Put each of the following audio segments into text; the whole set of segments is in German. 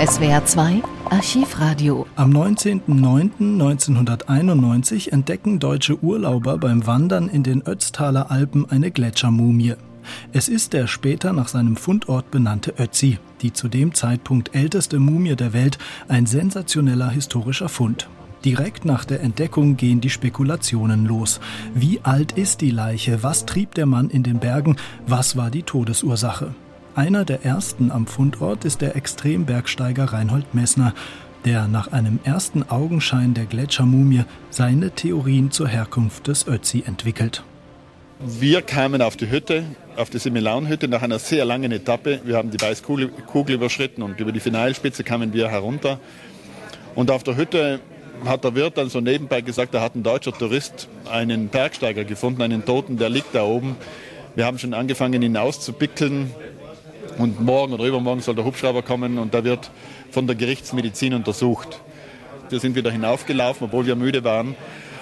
SWR 2 Archivradio. Am 19.09.1991 entdecken deutsche Urlauber beim Wandern in den Ötztaler Alpen eine Gletschermumie. Es ist der später nach seinem Fundort benannte Ötzi, die zu dem Zeitpunkt älteste Mumie der Welt, ein sensationeller historischer Fund. Direkt nach der Entdeckung gehen die Spekulationen los. Wie alt ist die Leiche? Was trieb der Mann in den Bergen? Was war die Todesursache? Einer der ersten am Fundort ist der Extrembergsteiger Reinhold Messner, der nach einem ersten Augenschein der Gletschermumie seine Theorien zur Herkunft des Ötzi entwickelt. Wir kamen auf die Hütte, auf die Similaunhütte nach einer sehr langen Etappe. Wir haben die Weißkugel überschritten und über die Finalspitze kamen wir herunter. Und auf der Hütte hat der Wirt dann so nebenbei gesagt, da hat ein deutscher Tourist einen Bergsteiger gefunden, einen Toten, der liegt da oben. Wir haben schon angefangen, ihn auszupickeln. Und morgen oder übermorgen soll der Hubschrauber kommen und da wird von der Gerichtsmedizin untersucht. Wir sind wieder hinaufgelaufen, obwohl wir müde waren,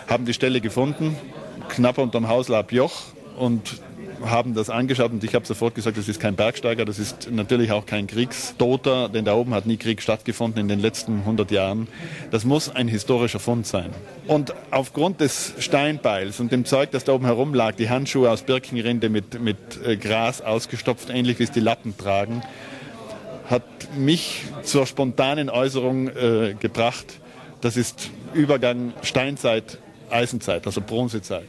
haben die Stelle gefunden, knapp unterm Hauslab Joch und haben das angeschaut und ich habe sofort gesagt, das ist kein Bergsteiger, das ist natürlich auch kein Kriegstoter, denn da oben hat nie Krieg stattgefunden in den letzten 100 Jahren. Das muss ein historischer Fund sein. Und aufgrund des Steinbeils und dem Zeug, das da oben herumlag, die Handschuhe aus Birkenrinde mit, mit äh, Gras ausgestopft, ähnlich wie es die Lappen tragen, hat mich zur spontanen Äußerung äh, gebracht, das ist Übergang Steinzeit, Eisenzeit, also Bronzezeit.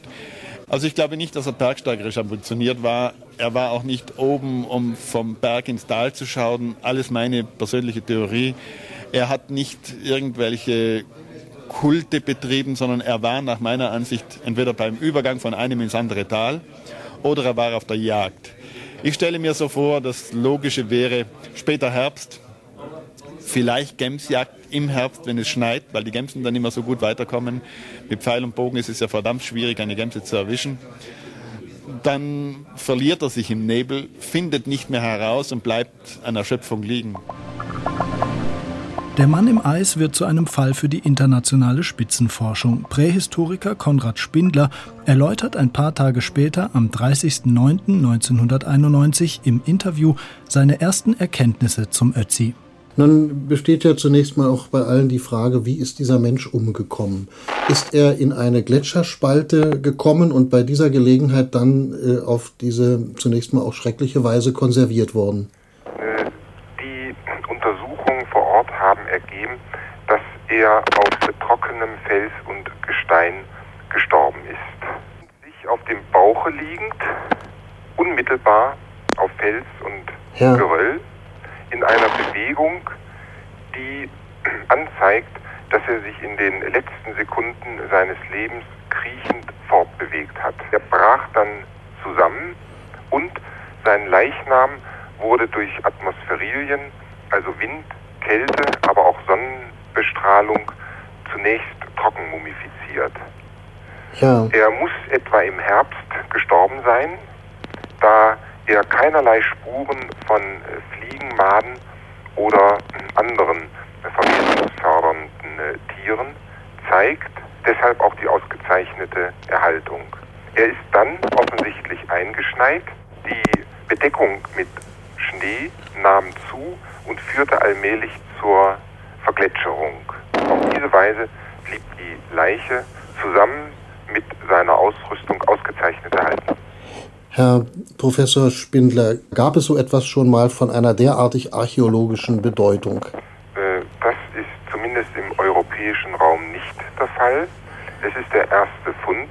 Also ich glaube nicht, dass er bergsteigerisch ambitioniert war. Er war auch nicht oben, um vom Berg ins Tal zu schauen. Alles meine persönliche Theorie. Er hat nicht irgendwelche Kulte betrieben, sondern er war nach meiner Ansicht entweder beim Übergang von einem ins andere Tal oder er war auf der Jagd. Ich stelle mir so vor, das Logische wäre später Herbst, vielleicht Gemsjagd im Herbst, wenn es schneit, weil die Gemsen dann immer so gut weiterkommen. Mit Pfeil und Bogen ist es ja verdammt schwierig, eine Gemse zu erwischen. Dann verliert er sich im Nebel, findet nicht mehr heraus und bleibt an Erschöpfung liegen. Der Mann im Eis wird zu einem Fall für die internationale Spitzenforschung. Prähistoriker Konrad Spindler erläutert ein paar Tage später, am 30.09.1991, im Interview seine ersten Erkenntnisse zum Ötzi. Nun besteht ja zunächst mal auch bei allen die Frage, wie ist dieser Mensch umgekommen? Ist er in eine Gletscherspalte gekommen und bei dieser Gelegenheit dann äh, auf diese zunächst mal auch schreckliche Weise konserviert worden? Äh, die Untersuchungen vor Ort haben ergeben, dass er auf trockenem Fels und Gestein gestorben ist. Sich auf dem Bauche liegend, unmittelbar auf Fels und ja. Geröll, in einer Bewegung, die anzeigt, dass er sich in den letzten Sekunden seines Lebens kriechend fortbewegt hat. Er brach dann zusammen und sein Leichnam wurde durch Atmosphärilien, also Wind, Kälte, aber auch Sonnenbestrahlung zunächst trocken mumifiziert. Ja. Er muss etwa im Herbst gestorben sein, da er keinerlei Spuren von äh, Fliegen, Maden oder anderen vermehrungsfördernden äh, Tieren zeigt, deshalb auch die ausgezeichnete Erhaltung. Er ist dann offensichtlich eingeschneit, die Bedeckung mit Schnee nahm zu und führte allmählich zur Vergletscherung. Auf diese Weise blieb die Leiche zusammen mit seiner Ausrüstung ausgezeichnet erhalten. Herr Professor Spindler, gab es so etwas schon mal von einer derartig archäologischen Bedeutung? Äh, das ist zumindest im europäischen Raum nicht der Fall. Es ist der erste Fund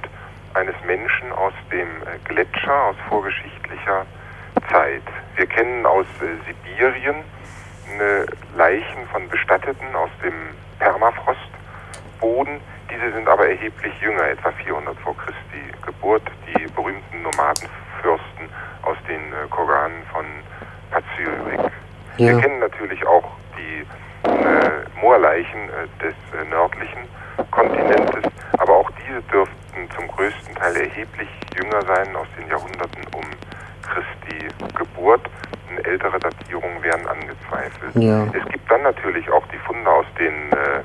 eines Menschen aus dem äh, Gletscher, aus vorgeschichtlicher Zeit. Wir kennen aus äh, Sibirien Leichen von Bestatteten aus dem Permafrostboden. Diese sind aber erheblich jünger, etwa 400 vor Christi Geburt, die berühmten Nomaden Fürsten aus den äh, Koranen von Pazyryk. Ja. Wir kennen natürlich auch die äh, Moorleichen äh, des äh, nördlichen Kontinentes, aber auch diese dürften zum größten Teil erheblich jünger sein, aus den Jahrhunderten um Christi Geburt. Eine ältere Datierungen werden angezweifelt. Ja. Es gibt dann natürlich auch die Funde aus den äh,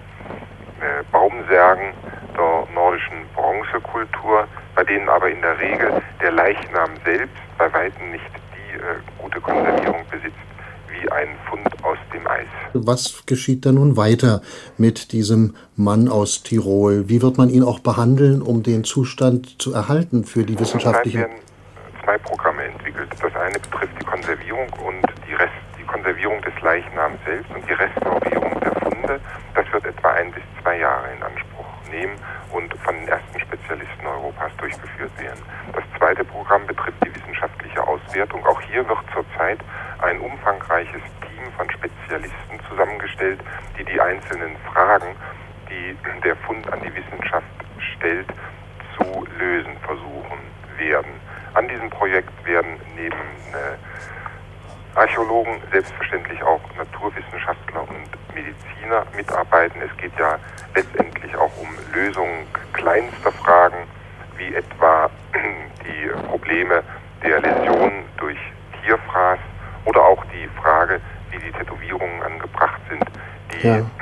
äh, Baumsärgen der nordischen Bronzekultur, bei denen aber in der Regel der Leichnam selbst bei weitem nicht die äh, gute Konservierung besitzt wie ein Fund aus dem weiß. Was geschieht da nun weiter mit diesem Mann aus Tirol? Wie wird man ihn auch behandeln, um den Zustand zu erhalten für die wissenschaftlichen? Werden zwei Programme entwickelt. Das eine betrifft die Konservierung und die, Rest, die Konservierung des Leichnams selbst und die Restaurierung der Funde. Das wird etwa ein bis zwei Jahre in Anspruch nehmen und von den ersten Spezialisten Europas durchgeführt werden. Das zweite Programm betrifft die wissenschaftliche Auswertung. Auch hier wird zurzeit ein umfangreiches Team von Spezialisten zusammengestellt, die die einzelnen Fragen, die der Fund an die Wissenschaft stellt, zu lösen versuchen werden. An diesem Projekt werden neben äh, Archäologen selbstverständlich auch Naturwissenschaftler und Mediziner mitarbeiten. Es geht ja letztendlich auch um Lösungen kleinster Fragen, wie etwa die Probleme der Läsionen durch Tierfraß oder auch die Frage,